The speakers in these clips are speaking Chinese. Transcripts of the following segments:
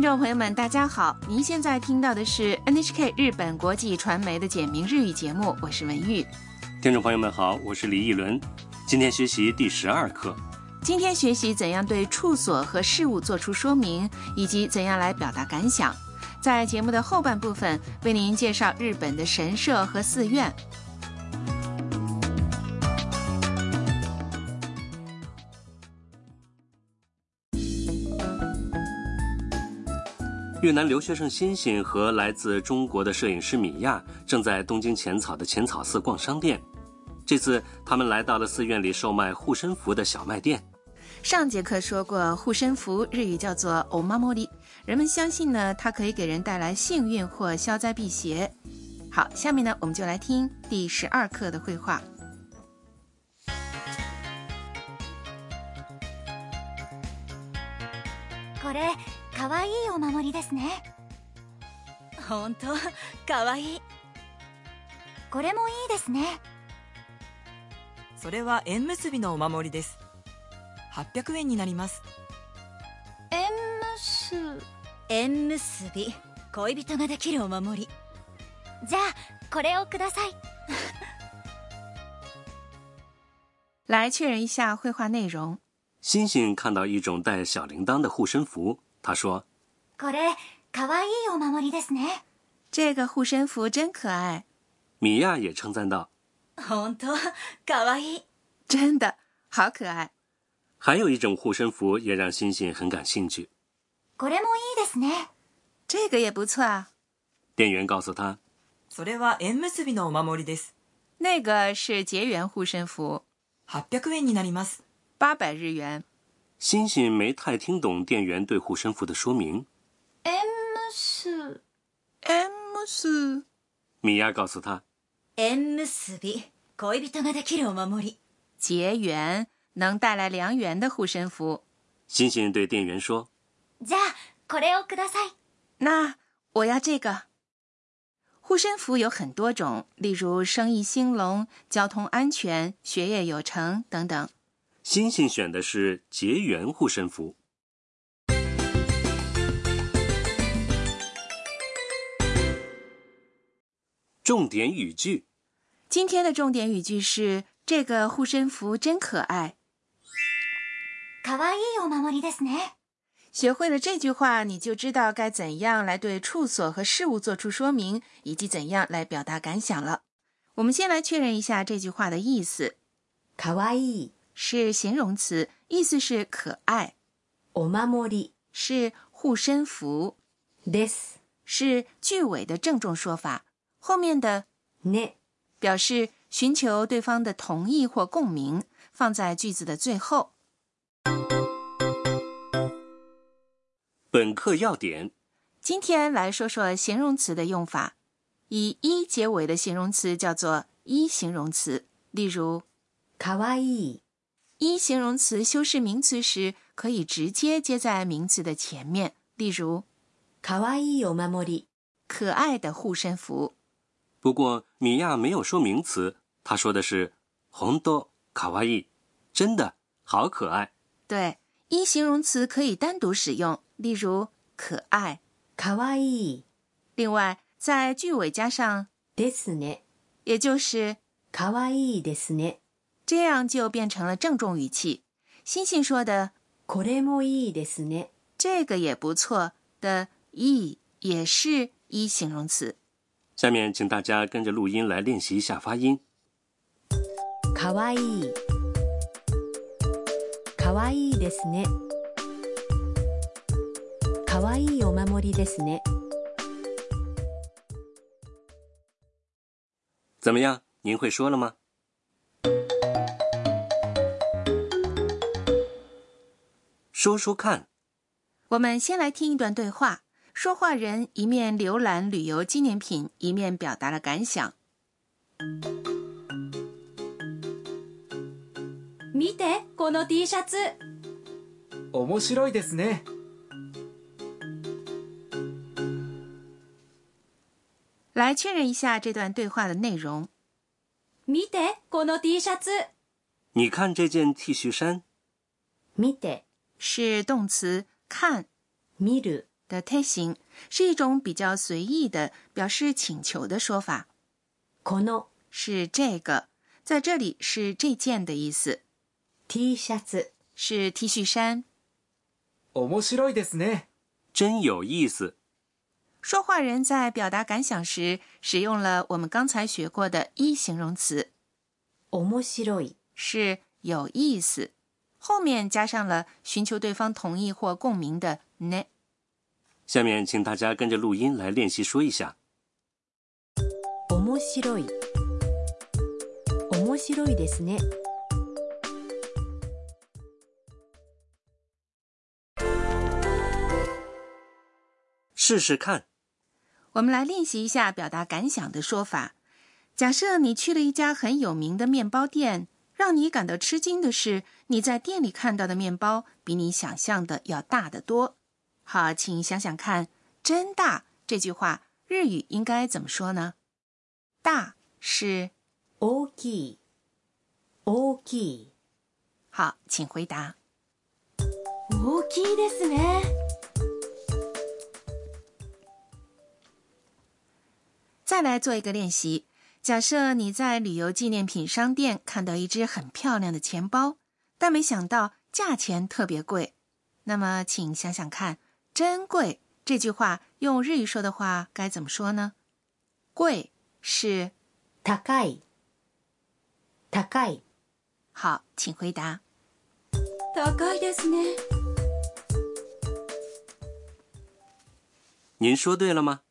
听众朋友们，大家好！您现在听到的是 NHK 日本国际传媒的简明日语节目，我是文玉。听众朋友们好，我是李一伦。今天学习第十二课。今天学习怎样对处所和事物做出说明，以及怎样来表达感想。在节目的后半部分，为您介绍日本的神社和寺院。越南留学生欣欣和来自中国的摄影师米娅正在东京浅草的浅草寺逛商店。这次他们来到了寺院里售卖护身符的小卖店。上节课说过，护身符日语叫做 “omamori”，人们相信呢，它可以给人带来幸运或消灾辟邪。好，下面呢，我们就来听第十二课的绘画。これ可愛いお守りですね。本当？可愛い。これもいいですね。それは縁結びのお守りです。800円になります。縁結縁結び。恋人ができるお守り。じゃあこれをください。来确认一下绘画内容。欣欣看到一种带小铃铛的护身符，他说これ可愛いお守りですね这个护身符真可爱，：“米娅也称赞道。本当可愛い真的好可爱。”还有一种护身符也让欣欣很感兴趣。これもいいですね这个也不错啊。店员告诉他，それは縁結びのお守りです那个是结缘护身符， 800円になります八百日元。 欣欣没太听懂店员对护身符的说明。縁結 M 四米娅告訴他，縁結び恋人ができるお守り结缘能带来良缘的护身符。欣欣对店员说じゃあこれをください那我要这个。护身符有很多种，例如生意兴隆、交通安全、学业有成等等。：“ 欣欣选的是结缘护身符。”重点语句：今天的重点语句是：这个护身符真可爱。可愛いお守りですね学会了这句话，你就知道该怎样来对处所和事物做出说明，以及怎样来表达感想了。我们先来确认一下这句话的意思，かわいい 是形容词，意思是可爱，お守り是护身符，です是句尾的郑重说法。后面的ね。表示寻求对方的同意或共鸣，放在句子的最后。本课要点：今天来说说形容词的用法。以“一”结尾的形容词叫做“一”形容词。例如，かわいい 一形容词修饰名词时，可以直接接在名词的前面。例如，かわいいお守り可爱的护身符。不过米娅没有说名词，她说的是“红多卡哇伊”，真的好可爱。对，一形容词可以单独使用，例如可爱。かわいい另外，在句尾加上ですね也就是かわいいですね 这样，就变成了郑重语气。欣欣说的これもいいですね这个也不错的“いい”也是一形容词。下面请大家跟着录音来练习一下发音。かわいいかわいいですねかわいいお守りですね怎么样？您会说了吗？ 说说看。我们先来听一段对话，说话人一面浏览旅游纪念品，一面表达了感想。見てこの T シャツ面白いですね来确认一下这段对话的内容。見てこの T シャツ你看这件 T 恤衫，見て、 是动词看，見る、 的推形，是一种比较随意的表示请求的说法。この是这个，在这里是这件的意思， T シャツ、是 T 恤衫。面白いですね。真有意思。说话人在表达感想时，使用了我们刚才学过的一形容词，面白い、是有意思， 后面加上了寻求对方同意或共鸣的呢。下面请大家跟着录音来练习说一下。面白い。面白いですね。试试看。我们来练习一下表达感想的说法。假设你去了一家很有名的面包店， 让你感到吃惊的是，你在店里看到的面包比你想象的要大得多。好，请想想看，“真大”这句话日语应该怎么说呢？大是大きい。大きい。好，请回答。大きいですね再来做一个练习。 假设你在旅游纪念品商店看到一只很漂亮的钱包，但没想到价钱特别贵，那么请想想看，“真贵”这句话用日语说的话该怎么说呢？贵是高い。高い。好，请回答。高いですね您说对了吗？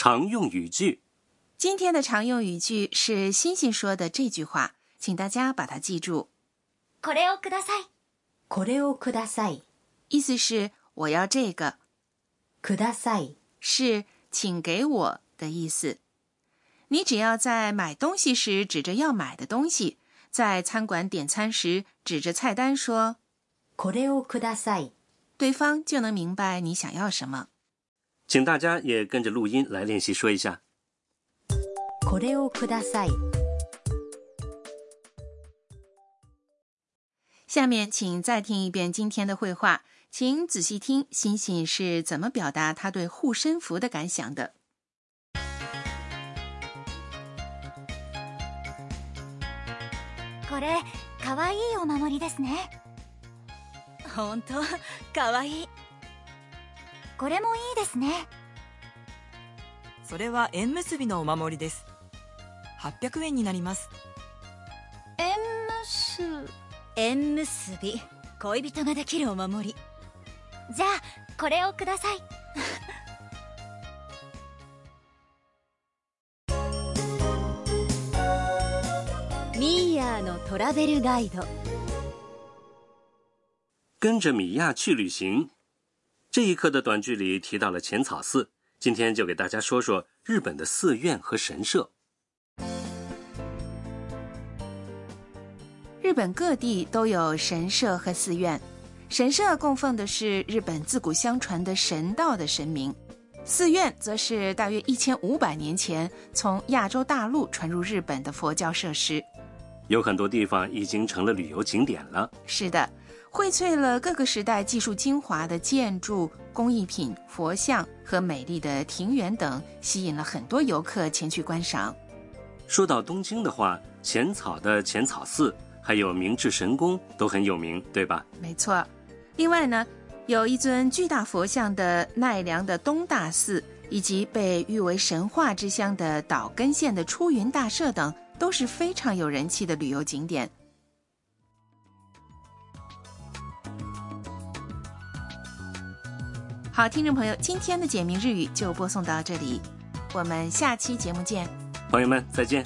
常用语句，今天的常用语句是欣欣说的这句话，请大家把它记住。これをくださいこれをください。意思是我要这个，ください。是请给我的意思。你只要在买东西时指着要买的东西，在餐馆点餐时指着菜单说これをください。对方就能明白你想要什么。 请大家也跟着录音来练习说一下。これをください。下面请再听一遍今天的绘画，请仔细听欣欣是怎么表达他对护身符的感想的。これかわいいお守りですね本当かわいい これもいいですね。それは縁結びのお守りです。800円になります。縁結縁結び。恋人ができるお守り。じゃあこれをください。ミーヤーのトラベルガイド。跟着米娅去旅行。这一课的短剧里提到了浅草寺，今天就给大家说说日本的寺院和神社。日本各地都有神社和寺院，神社供奉的是日本自古相传的神道的神明，寺院则是大约一千五百年前从亚洲大陆传入日本的佛教设施。有很多地方已经成了旅游景点了。是的，荟萃了各个时代技术精华的建筑、工艺品、佛像和美丽的庭园等，吸引了很多游客前去观赏。说到东京的话，浅草的浅草寺，还有明治神宫都很有名，对吧？没错。另外呢，有一尊巨大佛像的奈良的东大寺，以及被誉为神话之乡的岛根县的出云大社等，都是非常有人气的旅游景点。好，听众朋友，今天的简明日语就播送到这里，我们下期节目见。朋友们，再见。